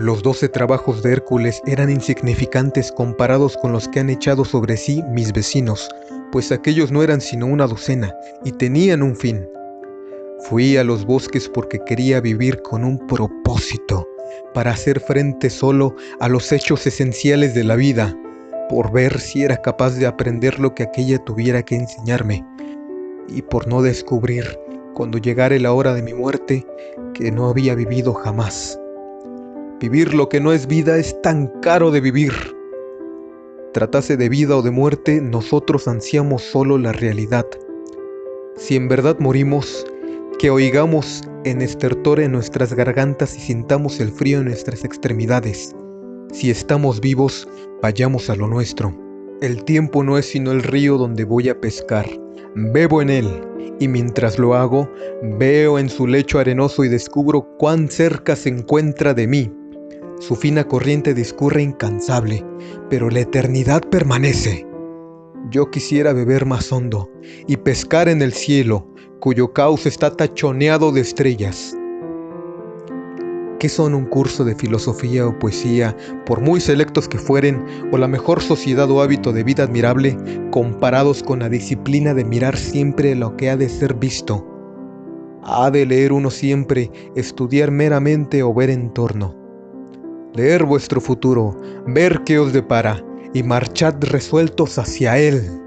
Los doce trabajos de Hércules eran insignificantes comparados con los que han echado sobre sí mis vecinos, pues aquellos no eran sino una docena y tenían un fin. Fui a los bosques porque quería vivir con un propósito, para hacer frente solo a los hechos esenciales de la vida, por ver si era capaz de aprender lo que aquella tuviera que enseñarme, y por no descubrir, cuando llegare la hora de mi muerte, que no había vivido jamás. Vivir lo que no es vida es tan caro de vivir. Tratase de vida o de muerte, nosotros ansiamos solo la realidad. Si en verdad morimos, que oigamos en estertor en nuestras gargantas y sintamos el frío en nuestras extremidades. Si estamos vivos, vayamos a lo nuestro. El tiempo no es sino el río donde voy a pescar. Bebo en él, y mientras lo hago, veo en su lecho arenoso y descubro cuán cerca se encuentra de mí. Su fina corriente discurre incansable, pero la eternidad permanece. Yo quisiera beber más hondo y pescar en el cielo, cuyo cauce está tachoneado de estrellas. ¿Qué son un curso de filosofía o poesía, por muy selectos que fueren, o la mejor sociedad o hábito de vida admirable, comparados con la disciplina de mirar siempre lo que ha de ser visto? Ha de leer uno siempre, estudiar meramente o ver en torno leer vuestro futuro, ver qué os depara y marchad resueltos hacia él.